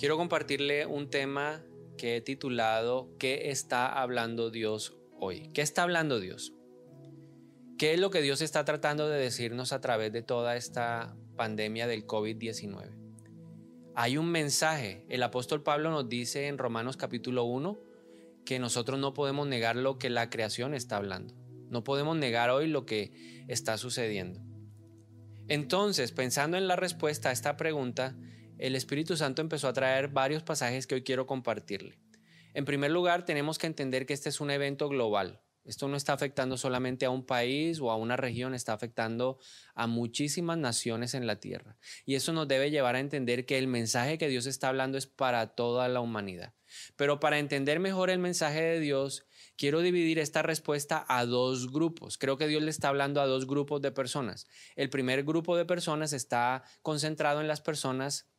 Quiero compartirle un tema que he titulado ¿Qué está hablando Dios hoy? ¿Qué está hablando Dios? ¿Qué es lo que Dios está tratando de decirnos a través de toda esta pandemia del COVID-19? Hay un mensaje. El apóstol Pablo nos dice en Romanos capítulo 1 que nosotros no podemos negar lo que la creación está hablando. No podemos negar hoy lo que está sucediendo. Entonces, pensando en la respuesta a esta pregunta, el Espíritu Santo empezó a traer varios pasajes que hoy quiero compartirle. En primer lugar, tenemos que entender que este es un evento global. Esto no está afectando solamente a un país o a una región, está afectando a muchísimas naciones en la tierra. Y eso nos debe llevar a entender que el mensaje que Dios está hablando es para toda la humanidad. Pero para entender mejor el mensaje de Dios, quiero dividir esta respuesta a dos grupos. Creo que Dios le está hablando a dos grupos de personas. El primer grupo de personas está concentrado en las personas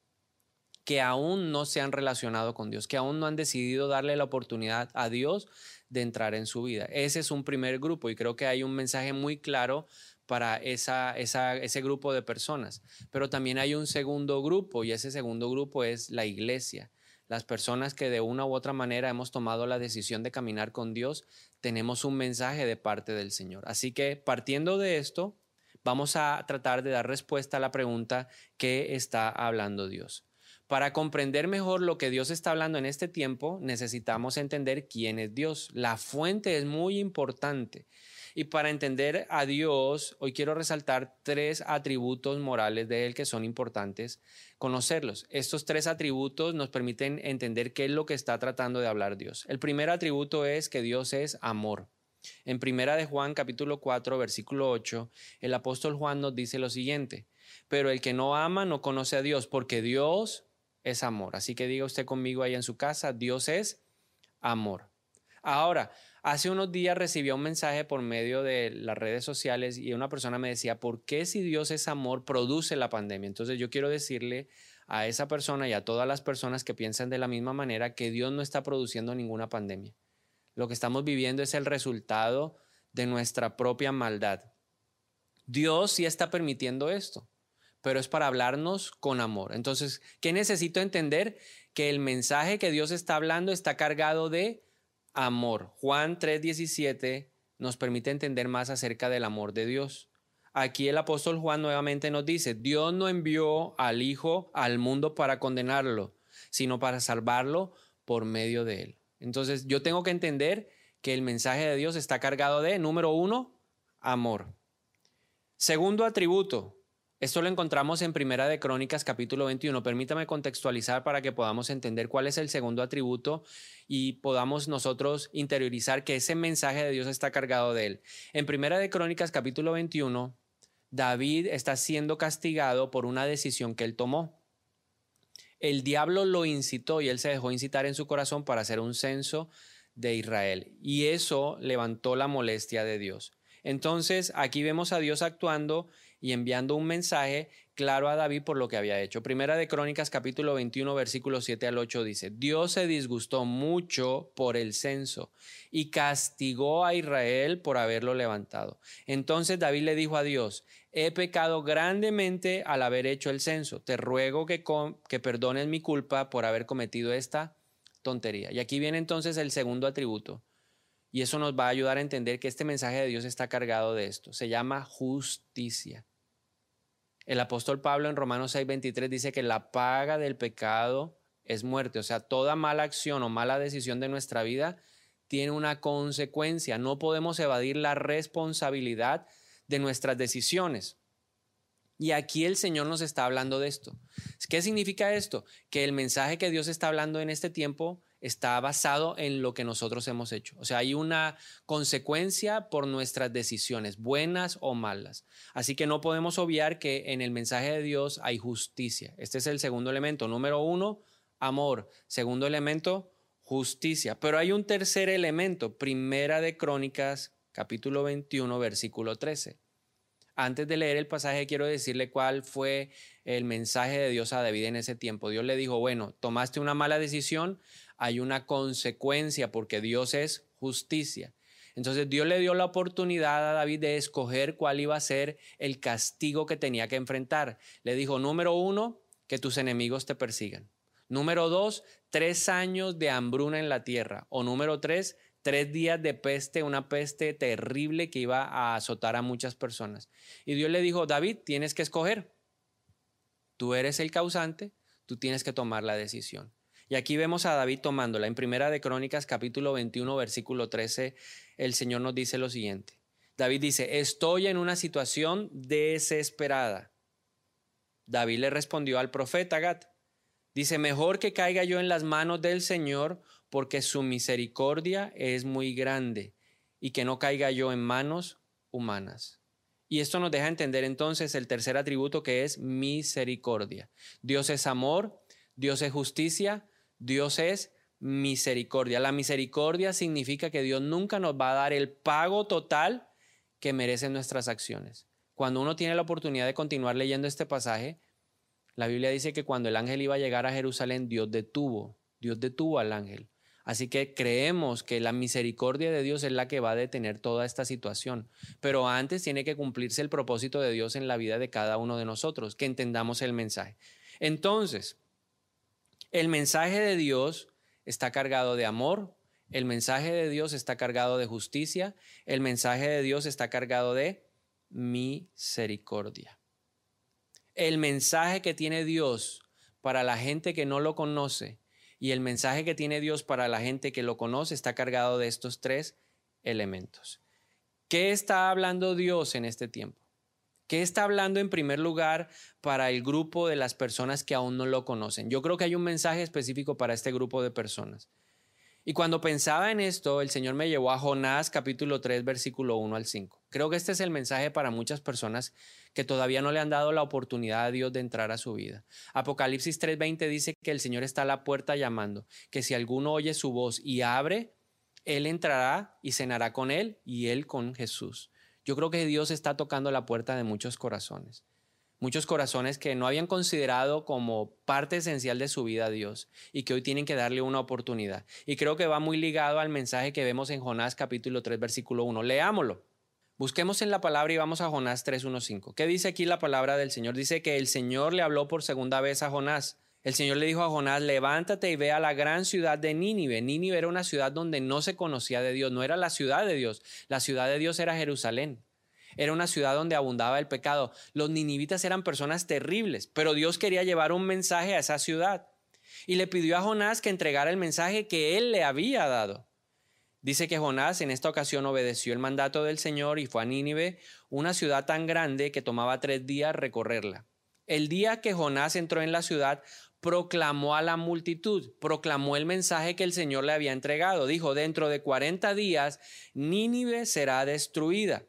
que aún no se han relacionado con Dios, que aún no han decidido darle la oportunidad a Dios de entrar en su vida. Ese es un primer grupo y creo que hay un mensaje muy claro para esa, ese grupo de personas. Pero también hay un segundo grupo y ese segundo grupo es la iglesia. Las personas que de una u otra manera hemos tomado la decisión de caminar con Dios, tenemos un mensaje de parte del Señor. Así que partiendo de esto, vamos a tratar de dar respuesta a la pregunta, ¿qué está hablando Dios? Para comprender mejor lo que Dios está hablando en este tiempo, necesitamos entender quién es Dios. La fuente es muy importante. Y para entender a Dios, hoy quiero resaltar tres atributos morales de Él que son importantes conocerlos. Estos tres atributos nos permiten entender qué es lo que está tratando de hablar Dios. El primer atributo es que Dios es amor. En primera de Juan capítulo 4 versículo 8, el apóstol Juan nos dice lo siguiente, pero el que no ama no conoce a Dios, porque Dios es amor. Así que diga usted conmigo ahí en su casa, Dios es amor. Ahora, hace unos días recibí un mensaje por medio de las redes sociales y una persona me decía, ¿por qué si Dios es amor produce la pandemia? Entonces yo quiero decirle a esa persona y a todas las personas que piensan de la misma manera que Dios no está produciendo ninguna pandemia. Lo que estamos viviendo es el resultado de nuestra propia maldad. Dios sí está permitiendo esto pero es para hablarnos con amor. Entonces, ¿qué necesito entender? Que el mensaje que Dios está hablando está cargado de amor. Juan 3:17 nos permite entender más acerca del amor de Dios. Aquí el apóstol Juan nuevamente nos dice, Dios no envió al Hijo al mundo para condenarlo, sino para salvarlo por medio de él. Entonces yo tengo que entender que el mensaje de Dios está cargado de, número uno, amor. Segundo atributo, esto lo encontramos en Primera de Crónicas capítulo 21. Permítame contextualizar para que podamos entender cuál es el segundo atributo y podamos nosotros interiorizar que ese mensaje de Dios está cargado de él. En Primera de Crónicas capítulo 21, David está siendo castigado por una decisión que él tomó. El diablo lo incitó y él se dejó incitar en su corazón para hacer un censo de Israel. Y eso levantó la molestia de Dios. Entonces aquí vemos a Dios actuando y enviando un mensaje claro a David por lo que había hecho. Primera de Crónicas capítulo 21 versículo 7 al 8 dice, Dios se disgustó mucho por el censo y castigó a Israel por haberlo levantado. Entonces David le dijo a Dios, he pecado grandemente al haber hecho el censo, te ruego que, que perdones mi culpa por haber cometido esta tontería. Y aquí viene entonces el segundo atributo. Y eso nos va a ayudar a entender que este mensaje de Dios está cargado de esto. Se llama justicia. El apóstol Pablo en Romanos 6:23 dice que la paga del pecado es muerte. O sea, toda mala acción o mala decisión de nuestra vida tiene una consecuencia. No podemos evadir la responsabilidad de nuestras decisiones. Y aquí el Señor nos está hablando de esto. ¿Qué significa esto? Que el mensaje que Dios está hablando en este tiempo está basado en lo que nosotros hemos hecho. O sea, hay una consecuencia por nuestras decisiones, buenas o malas. Así que no podemos obviar que en el mensaje de Dios hay justicia. Este es el segundo elemento. Número uno, amor. Segundo elemento, justicia. Pero hay un tercer elemento, primera de Crónicas, capítulo 21, versículo 13. Antes de leer el pasaje, quiero decirle cuál fue el mensaje de Dios a David en ese tiempo. Dios le dijo, bueno, tomaste una mala decisión, hay una consecuencia porque Dios es justicia. Entonces Dios le dio la oportunidad a David de escoger cuál iba a ser el castigo que tenía que enfrentar. Le dijo, número uno, que tus enemigos te persigan. Número dos, tres años de hambruna en la tierra. O número tres, tres días de peste, una peste terrible que iba a azotar a muchas personas. Y Dios le dijo, David, tienes que escoger. Tú eres el causante, tú tienes que tomar la decisión. Y aquí vemos a David tomándola. En Primera de Crónicas, capítulo 21, versículo 13, el Señor nos dice lo siguiente. David dice, estoy en una situación desesperada. David le respondió al profeta Gat. Dice, mejor que caiga yo en las manos del Señor porque su misericordia es muy grande y que no caiga yo en manos humanas. Y esto nos deja entender entonces el tercer atributo que es misericordia. Dios es amor, Dios es justicia, Dios es misericordia. La misericordia significa que Dios nunca nos va a dar el pago total que merecen nuestras acciones. Cuando uno tiene la oportunidad de continuar leyendo este pasaje, la Biblia dice que cuando el ángel iba a llegar a Jerusalén, Dios detuvo, Dios detuvo al ángel. Así que creemos que la misericordia de Dios es la que va a detener toda esta situación. Pero antes tiene que cumplirse el propósito de Dios en la vida de cada uno de nosotros, que entendamos el mensaje. Entonces, el mensaje de Dios está cargado de amor, el mensaje de Dios está cargado de justicia, el mensaje de Dios está cargado de misericordia. El mensaje que tiene Dios para la gente que no lo conoce y el mensaje que tiene Dios para la gente que lo conoce está cargado de estos tres elementos. ¿Qué está hablando Dios en este tiempo? ¿Qué está hablando en primer lugar para el grupo de las personas que aún no lo conocen? Yo creo que hay un mensaje específico para este grupo de personas. Y cuando pensaba en esto, el Señor me llevó a Jonás capítulo 3, versículo 1 al 5. Creo que este es el mensaje para muchas personas que todavía no le han dado la oportunidad a Dios de entrar a su vida. Apocalipsis 3:20 dice que el Señor está a la puerta llamando, que si alguno oye su voz y abre, Él entrará y cenará con Él y Él con Jesús. Yo creo que Dios está tocando la puerta de muchos corazones muchos corazones que no habían considerado como parte esencial de su vida a Dios y que hoy tienen que darle una oportunidad. Y creo que va muy ligado al mensaje que vemos en Jonás capítulo 3 versículo 1. Leámoslo. Busquemos en la palabra y vamos a Jonás 3.1.5. ¿Qué dice aquí la palabra del Señor? Dice que el Señor le habló por segunda vez a Jonás. El Señor le dijo a Jonás, levántate y ve a la gran ciudad de Nínive. Nínive era una ciudad donde no se conocía de Dios, no era la ciudad de Dios. La ciudad de Dios era Jerusalén. Era una ciudad donde abundaba el pecado. Los ninivitas eran personas terribles, pero Dios quería llevar un mensaje a esa ciudad. Y le pidió a Jonás que entregara el mensaje que él le había dado. Dice que Jonás en esta ocasión obedeció el mandato del Señor y fue a Nínive, una ciudad tan grande que tomaba tres días recorrerla. El día que Jonás entró en la ciudad, proclamó a la multitud, proclamó el mensaje que el Señor le había entregado. Dijo, dentro de cuarenta días, Nínive será destruida.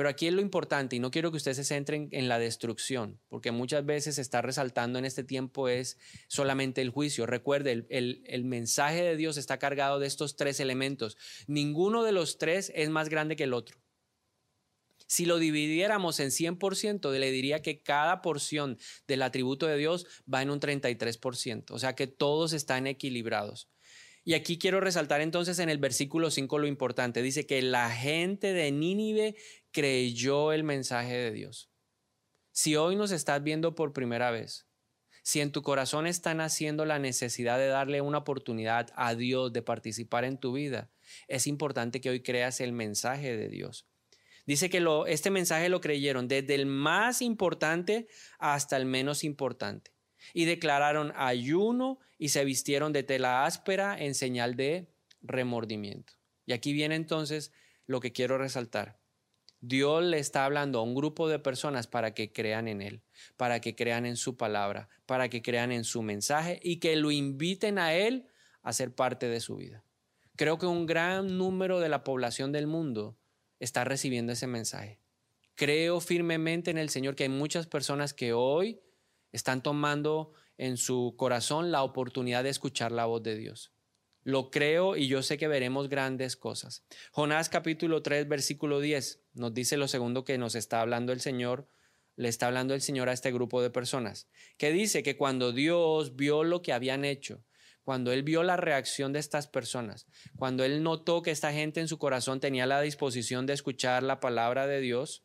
Pero aquí es lo importante, y no quiero que ustedes se centren en la destrucción, porque muchas veces se está resaltando en este tiempo es solamente el juicio. Recuerde, el, el, mensaje de Dios está cargado de estos tres elementos. Ninguno de los tres es más grande que el otro. Si lo dividiéramos en 100%, le diría que cada porción del atributo de Dios va en un 33%, o sea que todos están equilibrados. Y aquí quiero resaltar entonces en el versículo 5 lo importante. Dice que la gente de Nínive creyó el mensaje de Dios. Si hoy nos estás viendo por primera vez, si en tu corazón está naciendo la necesidad de darle una oportunidad a Dios de participar en tu vida, es importante que hoy creas el mensaje de Dios. Dice que lo, este mensaje lo creyeron desde el más importante hasta el menos importante. Y declararon ayuno y se vistieron de tela áspera en señal de remordimiento. Y aquí viene entonces lo que quiero resaltar. Dios le está hablando a un grupo de personas para que crean en Él, para que crean en su palabra, para que crean en su mensaje y que lo inviten a Él a ser parte de su vida. Creo que un gran número de la población del mundo está recibiendo ese mensaje. Creo firmemente en el Señor que hay muchas personas que hoy están tomando en su corazón la oportunidad de escuchar la voz de Dios. Lo creo y yo sé que veremos grandes cosas. Jonás capítulo 3 versículo 10 nos dice lo segundo que nos está hablando el Señor, le está hablando el Señor a este grupo de personas, que dice que cuando Dios vio lo que habían hecho, cuando Él vio la reacción de estas personas, cuando Él notó que esta gente en su corazón tenía la disposición de escuchar la palabra de Dios,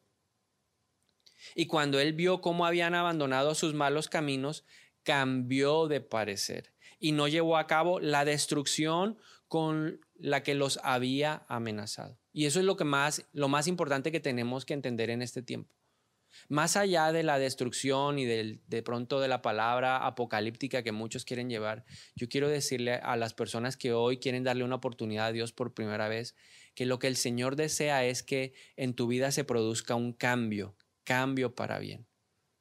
y cuando Él vio cómo habían abandonado sus malos caminos, cambió de parecer y no llevó a cabo la destrucción con la que los había amenazado. Y eso es lo que más lo más importante que tenemos que entender en este tiempo. Más allá de la destrucción y del, de pronto de la palabra apocalíptica que muchos quieren llevar, yo quiero decirle a las personas que hoy quieren darle una oportunidad a Dios por primera vez, que lo que el Señor desea es que en tu vida se produzca un cambio, cambio para bien.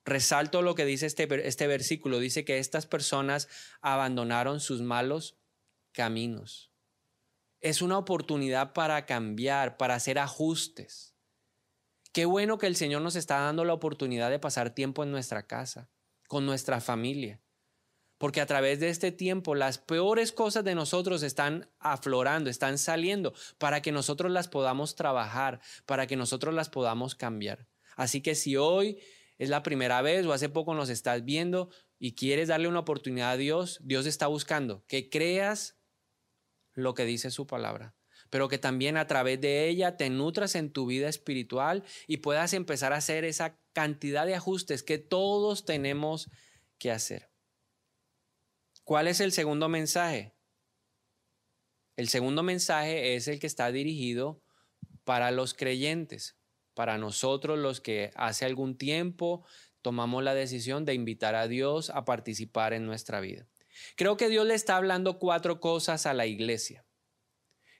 Resalto lo que dice este, este versículo, dice que estas personas abandonaron sus malos caminos. Es una oportunidad para cambiar, para hacer ajustes. Qué bueno que el Señor nos está dando la oportunidad de pasar tiempo en nuestra casa, con nuestra familia. Porque a través de este tiempo las peores cosas de nosotros están aflorando, están saliendo, para que nosotros las podamos trabajar, para que nosotros las podamos cambiar. Así que si hoy es la primera vez o hace poco nos estás viendo y quieres darle una oportunidad a Dios, Dios está buscando que creas lo que dice su palabra, pero que también a través de ella te nutras en tu vida espiritual y puedas empezar a hacer esa cantidad de ajustes que todos tenemos que hacer. ¿Cuál es el segundo mensaje? El segundo mensaje es el que está dirigido para los creyentes, para nosotros los que hace algún tiempo tomamos la decisión de invitar a Dios a participar en nuestra vida. Creo que Dios le está hablando cuatro cosas a la iglesia.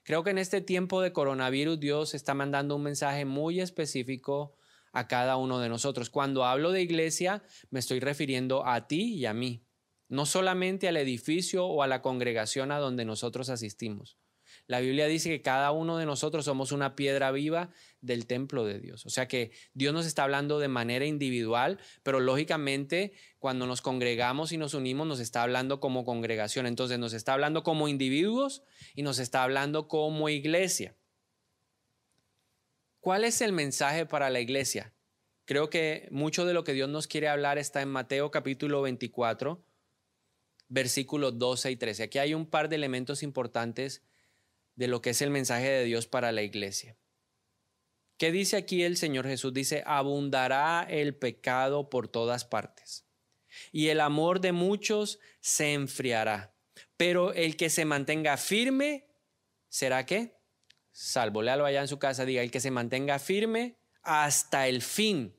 Creo que en este tiempo de coronavirus Dios está mandando un mensaje muy específico a cada uno de nosotros. Cuando hablo de iglesia, me estoy refiriendo a ti y a mí, no solamente al edificio o a la congregación a donde nosotros asistimos. La Biblia dice que cada uno de nosotros somos una piedra viva del templo de Dios. O sea que Dios nos está hablando de manera individual, pero lógicamente cuando nos congregamos y nos unimos nos está hablando como congregación. Entonces nos está hablando como individuos y nos está hablando como iglesia. ¿Cuál es el mensaje para la iglesia? Creo que mucho de lo que Dios nos quiere hablar está en Mateo capítulo 24, versículos 12 y 13. Aquí hay un par de elementos importantes de lo que es el mensaje de Dios para la iglesia. ¿Qué dice aquí el Señor Jesús? Dice, abundará el pecado por todas partes y el amor de muchos se enfriará, pero el que se mantenga firme, ¿será qué? Salvo, léalo allá en su casa, diga, el que se mantenga firme hasta el fin.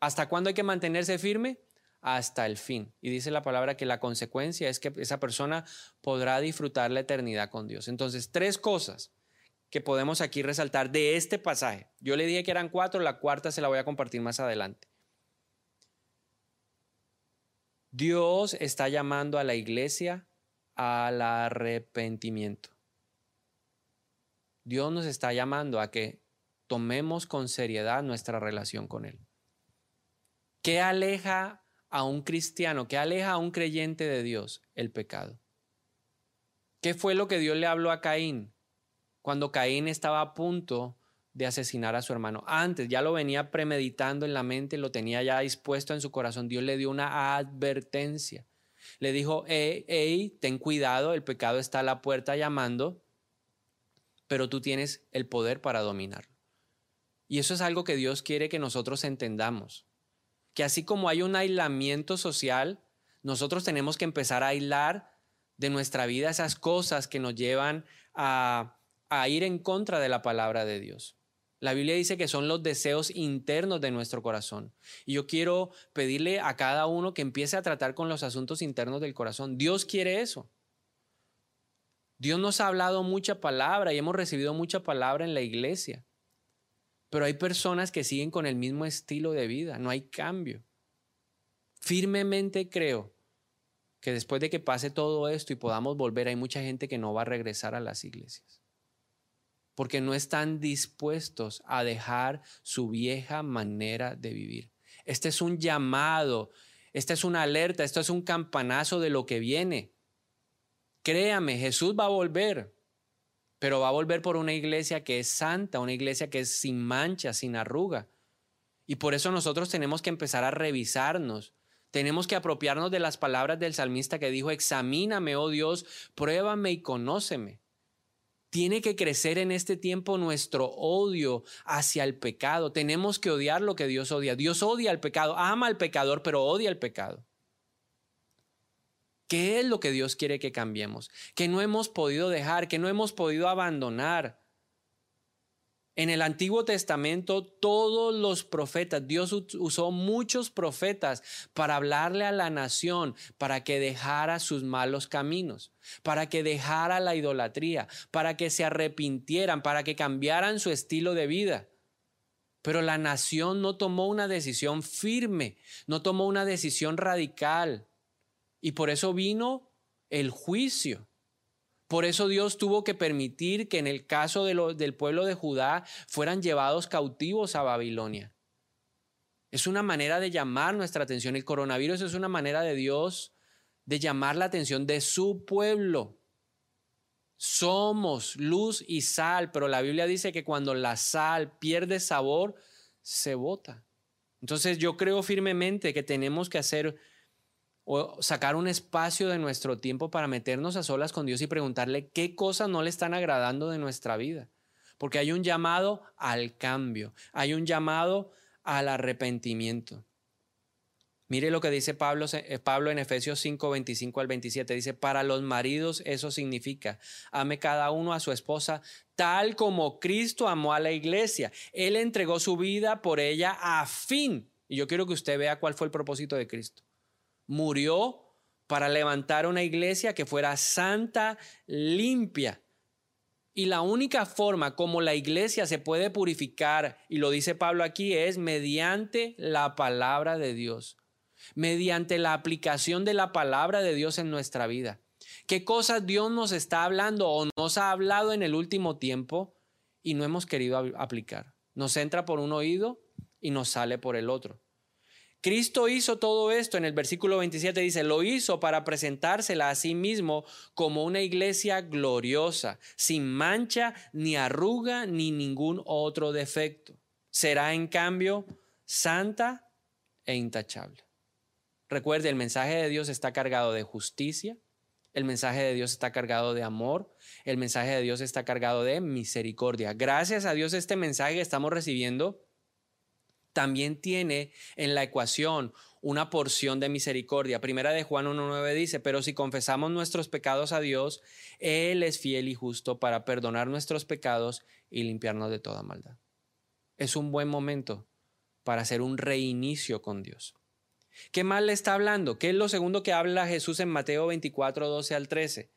¿Hasta cuándo hay que mantenerse firme? Hasta el fin. Y dice la palabra que la consecuencia es que esa persona podrá disfrutar la eternidad con Dios. Entonces, tres cosas que podemos aquí resaltar de este pasaje. Yo le dije que eran cuatro, la cuarta se la voy a compartir más adelante. Dios está llamando a la iglesia al arrepentimiento. Dios nos está llamando a que tomemos con seriedad nuestra relación con Él. ¿Qué aleja a un cristiano, que aleja a un creyente de Dios? El pecado. ¿Qué fue lo que Dios le habló a Caín cuando Caín estaba a punto de asesinar a su hermano? Antes ya lo venía premeditando en la mente, lo tenía ya dispuesto en su corazón. Dios le dio una advertencia. Le dijo, hey, ten cuidado, el pecado está a la puerta llamando, pero tú tienes el poder para dominarlo. Y eso es algo que Dios quiere que nosotros entendamos que así como hay un aislamiento social, nosotros tenemos que empezar a aislar de nuestra vida esas cosas que nos llevan a, a ir en contra de la palabra de Dios. La Biblia dice que son los deseos internos de nuestro corazón. Y yo quiero pedirle a cada uno que empiece a tratar con los asuntos internos del corazón. Dios quiere eso. Dios nos ha hablado mucha palabra y hemos recibido mucha palabra en la iglesia. Pero hay personas que siguen con el mismo estilo de vida, no hay cambio. Firmemente creo que después de que pase todo esto y podamos volver, hay mucha gente que no va a regresar a las iglesias. Porque no están dispuestos a dejar su vieja manera de vivir. Este es un llamado, esta es una alerta, esto es un campanazo de lo que viene. Créame, Jesús va a volver pero va a volver por una iglesia que es santa, una iglesia que es sin mancha, sin arruga. Y por eso nosotros tenemos que empezar a revisarnos. Tenemos que apropiarnos de las palabras del salmista que dijo, examíname, oh Dios, pruébame y conóceme. Tiene que crecer en este tiempo nuestro odio hacia el pecado. Tenemos que odiar lo que Dios odia. Dios odia al pecado, ama al pecador, pero odia al pecado. ¿Qué es lo que Dios quiere que cambiemos? Que no hemos podido dejar, que no hemos podido abandonar. En el Antiguo Testamento, todos los profetas, Dios usó muchos profetas para hablarle a la nación, para que dejara sus malos caminos, para que dejara la idolatría, para que se arrepintieran, para que cambiaran su estilo de vida. Pero la nación no tomó una decisión firme, no tomó una decisión radical. Y por eso vino el juicio. Por eso Dios tuvo que permitir que en el caso del pueblo de Judá fueran llevados cautivos a Babilonia. Es una manera de llamar nuestra atención. El coronavirus es una manera de Dios de llamar la atención de su pueblo. Somos luz y sal, pero la Biblia dice que cuando la sal pierde sabor, se bota. Entonces yo creo firmemente que tenemos que hacer o sacar un espacio de nuestro tiempo para meternos a solas con Dios y preguntarle qué cosas no le están agradando de nuestra vida. Porque hay un llamado al cambio, hay un llamado al arrepentimiento. Mire lo que dice Pablo, eh, Pablo en Efesios 5, 25 al 27. Dice, para los maridos eso significa, ame cada uno a su esposa tal como Cristo amó a la iglesia. Él entregó su vida por ella a fin. Y yo quiero que usted vea cuál fue el propósito de Cristo murió para levantar una iglesia que fuera santa, limpia. Y la única forma como la iglesia se puede purificar, y lo dice Pablo aquí, es mediante la palabra de Dios, mediante la aplicación de la palabra de Dios en nuestra vida. ¿Qué cosas Dios nos está hablando o nos ha hablado en el último tiempo y no hemos querido aplicar? Nos entra por un oído y nos sale por el otro. Cristo hizo todo esto en el versículo 27 dice, lo hizo para presentársela a sí mismo como una iglesia gloriosa, sin mancha, ni arruga, ni ningún otro defecto. Será en cambio santa e intachable. Recuerde, el mensaje de Dios está cargado de justicia, el mensaje de Dios está cargado de amor, el mensaje de Dios está cargado de misericordia. Gracias a Dios este mensaje estamos recibiendo también tiene en la ecuación una porción de misericordia. Primera de Juan 1.9 dice, pero si confesamos nuestros pecados a Dios, Él es fiel y justo para perdonar nuestros pecados y limpiarnos de toda maldad. Es un buen momento para hacer un reinicio con Dios. ¿Qué más le está hablando? ¿Qué es lo segundo que habla Jesús en Mateo 24, 12 al 13?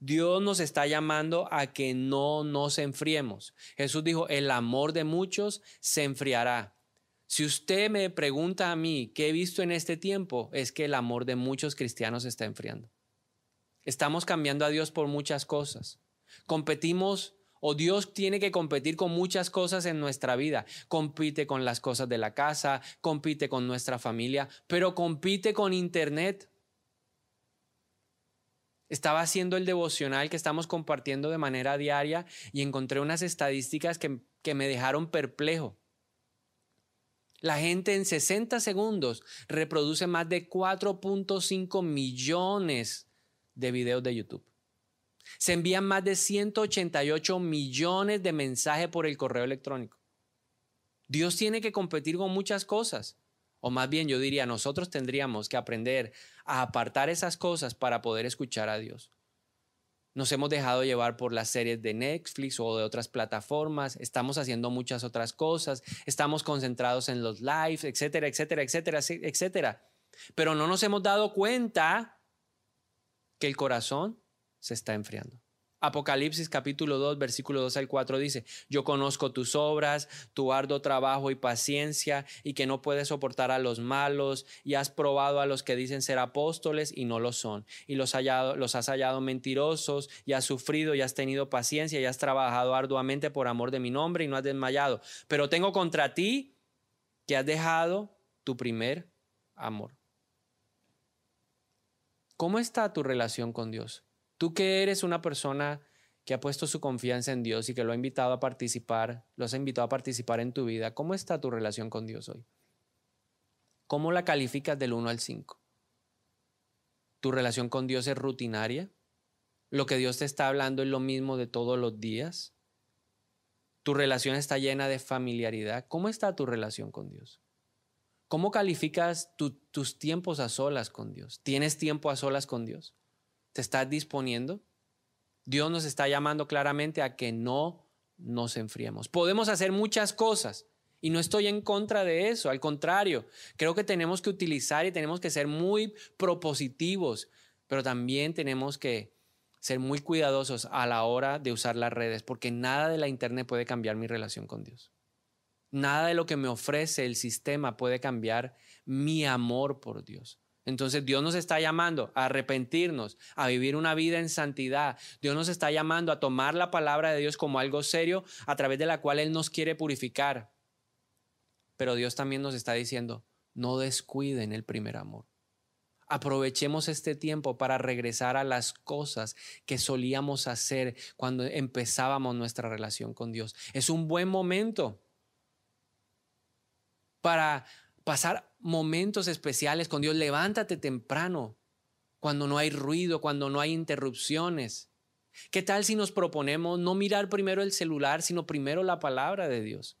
Dios nos está llamando a que no nos enfriemos. Jesús dijo, el amor de muchos se enfriará. Si usted me pregunta a mí qué he visto en este tiempo, es que el amor de muchos cristianos está enfriando. Estamos cambiando a Dios por muchas cosas. Competimos o Dios tiene que competir con muchas cosas en nuestra vida. Compite con las cosas de la casa, compite con nuestra familia, pero compite con Internet. Estaba haciendo el devocional que estamos compartiendo de manera diaria y encontré unas estadísticas que, que me dejaron perplejo. La gente en 60 segundos reproduce más de 4.5 millones de videos de YouTube. Se envían más de 188 millones de mensajes por el correo electrónico. Dios tiene que competir con muchas cosas. O más bien yo diría, nosotros tendríamos que aprender a apartar esas cosas para poder escuchar a Dios. Nos hemos dejado llevar por las series de Netflix o de otras plataformas, estamos haciendo muchas otras cosas, estamos concentrados en los lives, etcétera, etcétera, etcétera, etcétera. Pero no nos hemos dado cuenta que el corazón se está enfriando. Apocalipsis capítulo 2, versículo 2 al 4 dice, yo conozco tus obras, tu arduo trabajo y paciencia, y que no puedes soportar a los malos, y has probado a los que dicen ser apóstoles y no lo son, y los, hallado, los has hallado mentirosos, y has sufrido, y has tenido paciencia, y has trabajado arduamente por amor de mi nombre, y no has desmayado. Pero tengo contra ti que has dejado tu primer amor. ¿Cómo está tu relación con Dios? Tú que eres una persona que ha puesto su confianza en Dios y que lo ha invitado a participar, lo has invitado a participar en tu vida, ¿cómo está tu relación con Dios hoy? ¿Cómo la calificas del 1 al 5? ¿Tu relación con Dios es rutinaria? ¿Lo que Dios te está hablando es lo mismo de todos los días? ¿Tu relación está llena de familiaridad? ¿Cómo está tu relación con Dios? ¿Cómo calificas tus tiempos a solas con Dios? ¿Tienes tiempo a solas con Dios? ¿Te estás disponiendo? Dios nos está llamando claramente a que no nos enfriemos. Podemos hacer muchas cosas y no estoy en contra de eso, al contrario, creo que tenemos que utilizar y tenemos que ser muy propositivos, pero también tenemos que ser muy cuidadosos a la hora de usar las redes, porque nada de la internet puede cambiar mi relación con Dios. Nada de lo que me ofrece el sistema puede cambiar mi amor por Dios. Entonces Dios nos está llamando a arrepentirnos, a vivir una vida en santidad. Dios nos está llamando a tomar la palabra de Dios como algo serio a través de la cual Él nos quiere purificar. Pero Dios también nos está diciendo, no descuiden el primer amor. Aprovechemos este tiempo para regresar a las cosas que solíamos hacer cuando empezábamos nuestra relación con Dios. Es un buen momento para pasar momentos especiales con Dios. Levántate temprano, cuando no hay ruido, cuando no hay interrupciones. ¿Qué tal si nos proponemos no mirar primero el celular, sino primero la palabra de Dios?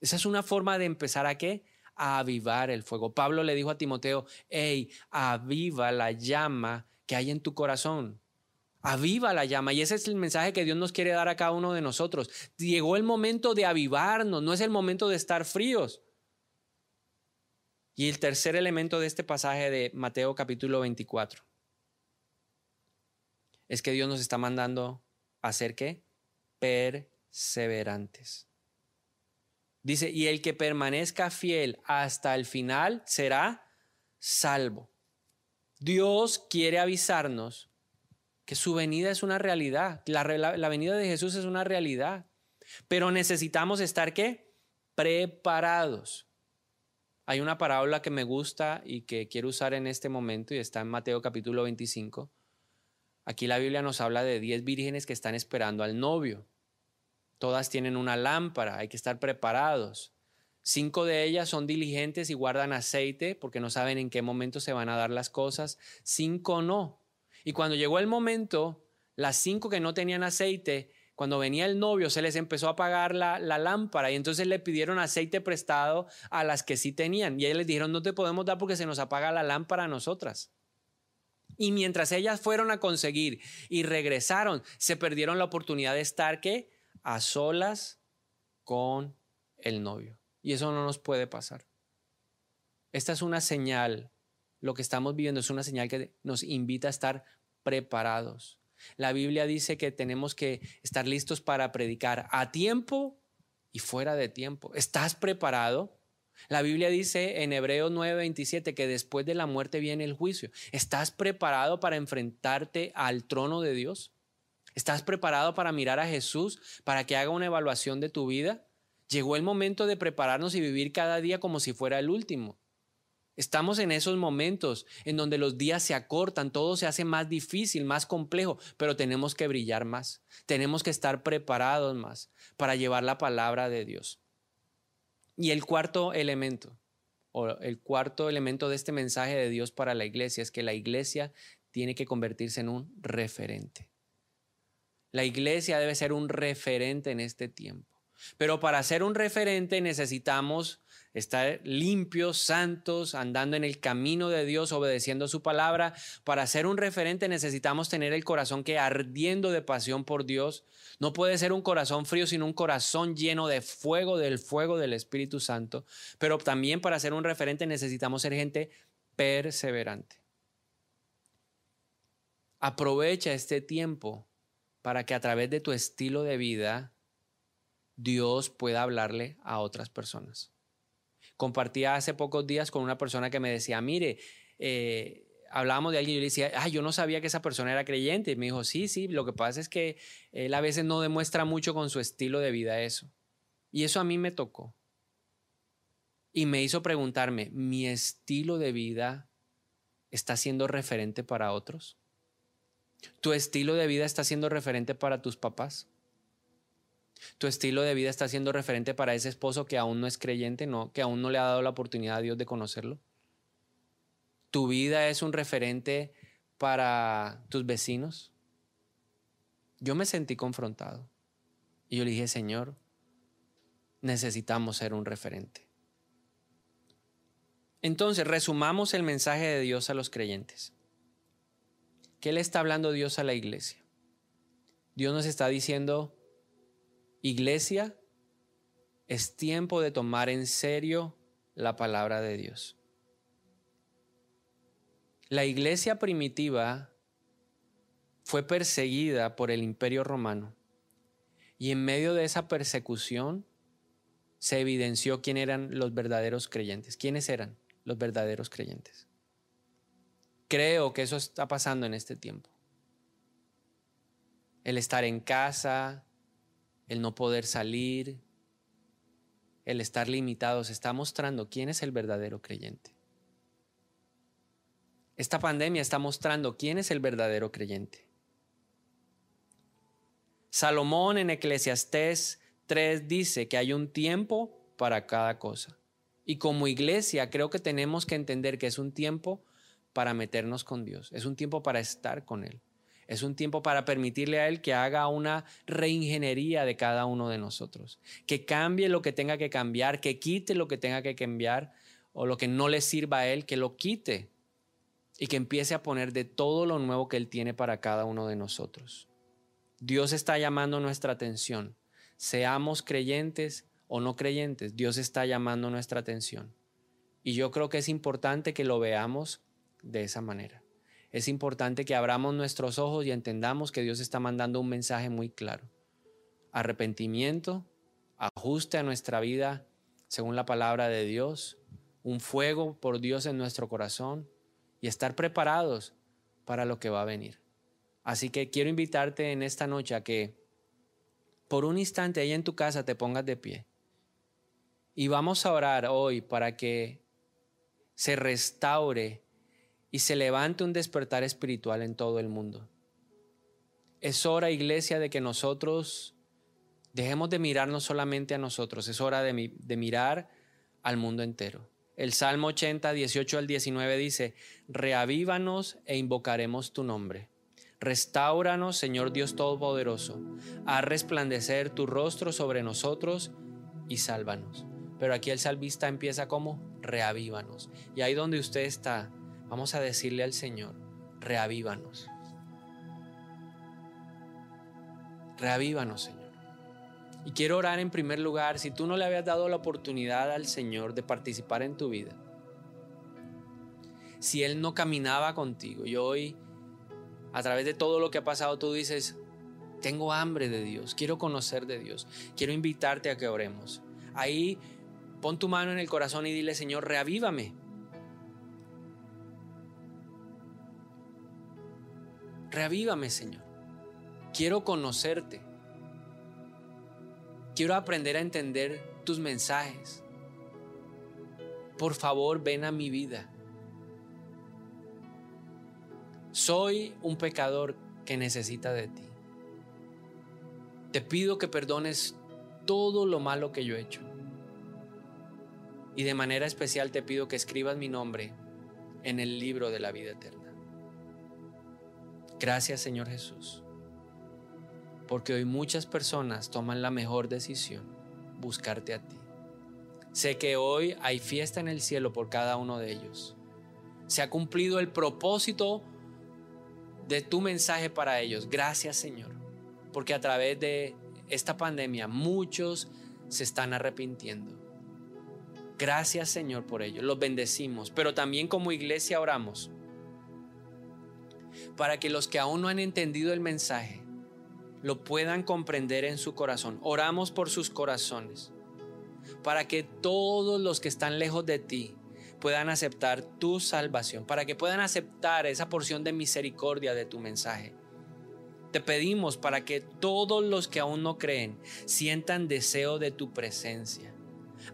Esa es una forma de empezar a qué? A avivar el fuego. Pablo le dijo a Timoteo, hey, aviva la llama que hay en tu corazón. Aviva la llama. Y ese es el mensaje que Dios nos quiere dar a cada uno de nosotros. Llegó el momento de avivarnos, no es el momento de estar fríos. Y el tercer elemento de este pasaje de Mateo capítulo 24 es que Dios nos está mandando a ser qué? Perseverantes. Dice, y el que permanezca fiel hasta el final será salvo. Dios quiere avisarnos que su venida es una realidad, la, la venida de Jesús es una realidad, pero necesitamos estar qué? Preparados. Hay una parábola que me gusta y que quiero usar en este momento y está en Mateo capítulo 25. Aquí la Biblia nos habla de 10 vírgenes que están esperando al novio. Todas tienen una lámpara, hay que estar preparados. Cinco de ellas son diligentes y guardan aceite porque no saben en qué momento se van a dar las cosas. Cinco no. Y cuando llegó el momento, las cinco que no tenían aceite cuando venía el novio se les empezó a apagar la, lámpara y entonces le pidieron aceite prestado a las que sí tenían. Y ellas les dijeron, no te podemos dar porque se nos apaga la lámpara a nosotras. Y mientras ellas fueron a conseguir y regresaron, se perdieron la oportunidad de estar ¿qué? a solas con el novio. Y eso no nos puede pasar. Esta es una señal, lo que estamos viviendo es una señal que nos invita a estar preparados. La Biblia dice que tenemos que estar listos para predicar a tiempo y fuera de tiempo. ¿Estás preparado? La Biblia dice en Hebreos 9:27 que después de la muerte viene el juicio. ¿Estás preparado para enfrentarte al trono de Dios? ¿Estás preparado para mirar a Jesús, para que haga una evaluación de tu vida? Llegó el momento de prepararnos y vivir cada día como si fuera el último. Estamos en esos momentos en donde los días se acortan, todo se hace más difícil, más complejo, pero tenemos que brillar más, tenemos que estar preparados más para llevar la palabra de Dios. Y el cuarto elemento, o el cuarto elemento de este mensaje de Dios para la iglesia es que la iglesia tiene que convertirse en un referente. La iglesia debe ser un referente en este tiempo. Pero para ser un referente necesitamos estar limpios, santos, andando en el camino de Dios, obedeciendo su palabra. Para ser un referente necesitamos tener el corazón que ardiendo de pasión por Dios. No puede ser un corazón frío, sino un corazón lleno de fuego, del fuego del Espíritu Santo. Pero también para ser un referente necesitamos ser gente perseverante. Aprovecha este tiempo para que a través de tu estilo de vida Dios pueda hablarle a otras personas. Compartía hace pocos días con una persona que me decía, mire, eh, hablábamos de alguien y yo le decía, ah, yo no sabía que esa persona era creyente. Y me dijo, sí, sí, lo que pasa es que él a veces no demuestra mucho con su estilo de vida eso. Y eso a mí me tocó. Y me hizo preguntarme, ¿mi estilo de vida está siendo referente para otros? ¿Tu estilo de vida está siendo referente para tus papás? Tu estilo de vida está siendo referente para ese esposo que aún no es creyente, no, que aún no le ha dado la oportunidad a Dios de conocerlo. Tu vida es un referente para tus vecinos. Yo me sentí confrontado y yo le dije, Señor, necesitamos ser un referente. Entonces, resumamos el mensaje de Dios a los creyentes. ¿Qué le está hablando Dios a la iglesia? Dios nos está diciendo, iglesia, es tiempo de tomar en serio la palabra de Dios. La iglesia primitiva fue perseguida por el imperio romano y en medio de esa persecución se evidenció quién eran los verdaderos creyentes. ¿Quiénes eran los verdaderos creyentes? Creo que eso está pasando en este tiempo. El estar en casa, el no poder salir, el estar limitados, está mostrando quién es el verdadero creyente. Esta pandemia está mostrando quién es el verdadero creyente. Salomón en Eclesiastés 3 dice que hay un tiempo para cada cosa. Y como iglesia creo que tenemos que entender que es un tiempo para meternos con Dios, es un tiempo para estar con Él, es un tiempo para permitirle a Él que haga una reingeniería de cada uno de nosotros, que cambie lo que tenga que cambiar, que quite lo que tenga que cambiar o lo que no le sirva a Él, que lo quite y que empiece a poner de todo lo nuevo que Él tiene para cada uno de nosotros. Dios está llamando nuestra atención. Seamos creyentes o no creyentes, Dios está llamando nuestra atención. Y yo creo que es importante que lo veamos de esa manera. Es importante que abramos nuestros ojos y entendamos que Dios está mandando un mensaje muy claro. Arrepentimiento, ajuste a nuestra vida según la palabra de Dios, un fuego por Dios en nuestro corazón y estar preparados para lo que va a venir. Así que quiero invitarte en esta noche a que por un instante ahí en tu casa te pongas de pie. Y vamos a orar hoy para que se restaure y se levante un despertar espiritual en todo el mundo. Es hora, iglesia, de que nosotros dejemos de mirarnos solamente a nosotros, es hora de, mirar al mundo entero. El Salmo 80, 18 al 19 dice, reavívanos e invocaremos tu nombre. Restauranos, Señor Dios Todopoderoso. Haz resplandecer tu rostro sobre nosotros y sálvanos. Pero aquí el salvista empieza como reavívanos. Y ahí donde usted está, vamos a decirle al Señor, reavívanos. Reavívanos, Señor. Y quiero orar en primer lugar, si tú no le habías dado la oportunidad al Señor de participar en tu vida, si Él no caminaba contigo, y hoy a través de todo lo que ha pasado, tú dices, tengo hambre de Dios, quiero conocer de Dios, quiero invitarte a que oremos. Ahí pon tu mano en el corazón y dile, Señor, reavívame. Reavívame, Señor. Quiero conocerte. Quiero aprender a entender tus mensajes. Por favor, ven a mi vida. Soy un pecador que necesita de ti. Te pido que perdones todo lo malo que yo he hecho. Y de manera especial te pido que escribas mi nombre en el libro de la vida eterna. Gracias Señor Jesús, porque hoy muchas personas toman la mejor decisión, buscarte a ti. Sé que hoy hay fiesta en el cielo por cada uno de ellos. Se ha cumplido el propósito de tu mensaje para ellos. Gracias Señor, porque a través de esta pandemia muchos se están arrepintiendo. Gracias Señor por ello. Los bendecimos, pero también como iglesia oramos para que los que aún no han entendido el mensaje lo puedan comprender en su corazón. Oramos por sus corazones, para que todos los que están lejos de ti puedan aceptar tu salvación, para que puedan aceptar esa porción de misericordia de tu mensaje. Te pedimos para que todos los que aún no creen sientan deseo de tu presencia.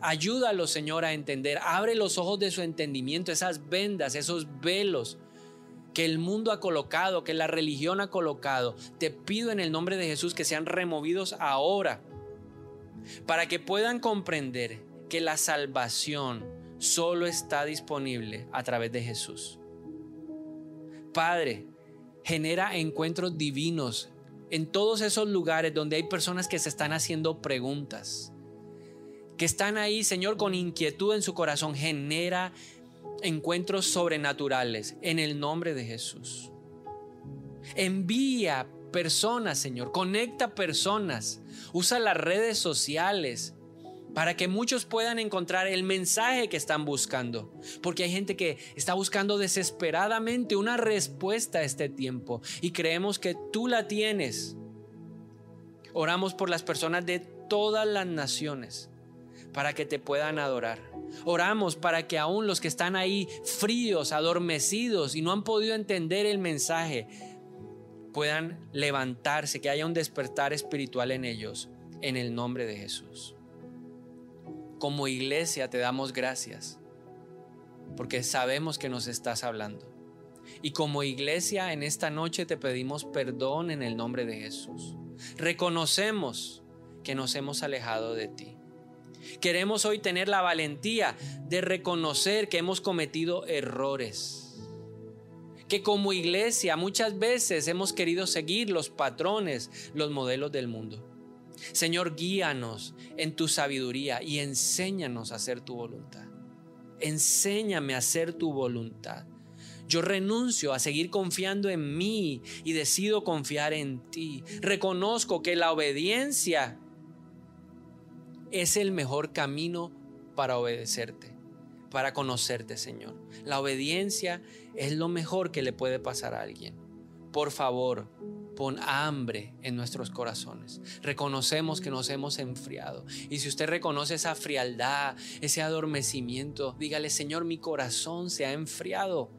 Ayúdalos, Señor, a entender. Abre los ojos de su entendimiento, esas vendas, esos velos que el mundo ha colocado, que la religión ha colocado. Te pido en el nombre de Jesús que sean removidos ahora, para que puedan comprender que la salvación solo está disponible a través de Jesús. Padre, genera encuentros divinos en todos esos lugares donde hay personas que se están haciendo preguntas, que están ahí, Señor, con inquietud en su corazón. Genera encuentros sobrenaturales en el nombre de Jesús. Envía personas, Señor, conecta personas, usa las redes sociales para que muchos puedan encontrar el mensaje que están buscando. Porque hay gente que está buscando desesperadamente una respuesta a este tiempo y creemos que tú la tienes. Oramos por las personas de todas las naciones para que te puedan adorar. Oramos para que aún los que están ahí fríos, adormecidos y no han podido entender el mensaje, puedan levantarse, que haya un despertar espiritual en ellos, en el nombre de Jesús. Como iglesia te damos gracias, porque sabemos que nos estás hablando. Y como iglesia en esta noche te pedimos perdón en el nombre de Jesús. Reconocemos que nos hemos alejado de ti. Queremos hoy tener la valentía de reconocer que hemos cometido errores. Que como iglesia muchas veces hemos querido seguir los patrones, los modelos del mundo. Señor, guíanos en tu sabiduría y enséñanos a hacer tu voluntad. Enséñame a hacer tu voluntad. Yo renuncio a seguir confiando en mí y decido confiar en ti. Reconozco que la obediencia es el mejor camino para obedecerte, para conocerte, Señor. La obediencia es lo mejor que le puede pasar a alguien. Por favor, pon hambre en nuestros corazones. Reconocemos que nos hemos enfriado. Y si usted reconoce esa frialdad, ese adormecimiento, dígale, Señor, mi corazón se ha enfriado.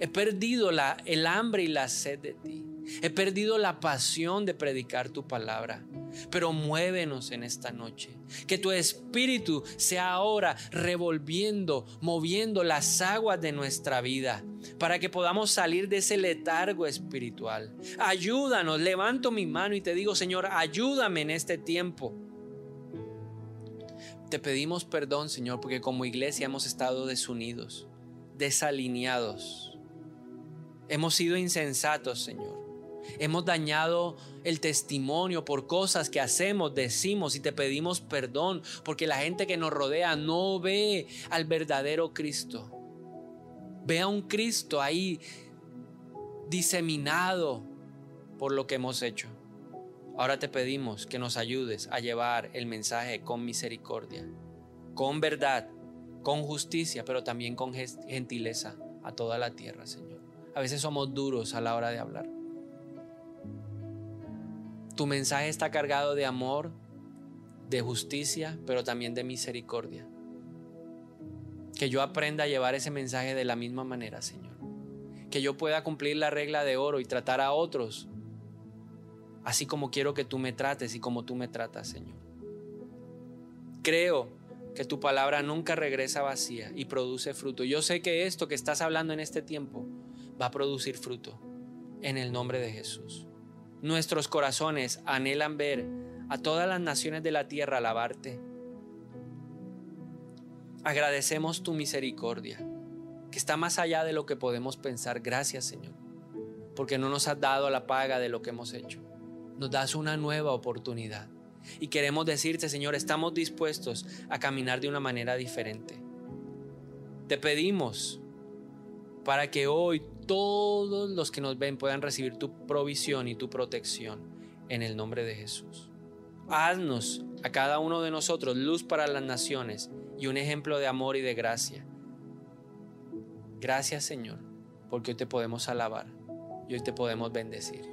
He perdido el hambre y la sed de ti. He perdido la pasión de predicar tu palabra. Pero muévenos en esta noche. Que tu espíritu sea ahora revolviendo, moviendo las aguas de nuestra vida. Para que podamos salir de ese letargo espiritual. Ayúdanos. Levanto mi mano y te digo, Señor, ayúdame en este tiempo. Te pedimos perdón, Señor, porque como iglesia hemos estado desunidos, desalineados. Hemos sido insensatos, Señor. Hemos dañado el testimonio por cosas que hacemos, decimos y te pedimos perdón porque la gente que nos rodea no ve al verdadero Cristo. Ve a un Cristo ahí diseminado por lo que hemos hecho. Ahora te pedimos que nos ayudes a llevar el mensaje con misericordia, con verdad, con justicia, pero también con gentileza a toda la tierra, Señor. A veces somos duros a la hora de hablar. Tu mensaje está cargado de amor, de justicia, pero también de misericordia. Que yo aprenda a llevar ese mensaje de la misma manera, Señor. Que yo pueda cumplir la regla de oro y tratar a otros así como quiero que tú me trates y como tú me tratas, Señor. Creo que tu palabra nunca regresa vacía y produce fruto. Yo sé que esto que estás hablando en este tiempo va a producir fruto en el nombre de Jesús. Nuestros corazones anhelan ver a todas las naciones de la tierra alabarte. Agradecemos tu misericordia, que está más allá de lo que podemos pensar. Gracias Señor, porque no nos has dado la paga de lo que hemos hecho. Nos das una nueva oportunidad. Y queremos decirte, Señor, estamos dispuestos a caminar de una manera diferente. Te pedimos para que hoy todos los que nos ven puedan recibir tu provisión y tu protección en el nombre de Jesús. Haznos a cada uno de nosotros luz para las naciones y un ejemplo de amor y de gracia. Gracias Señor, porque hoy te podemos alabar y hoy te podemos bendecir.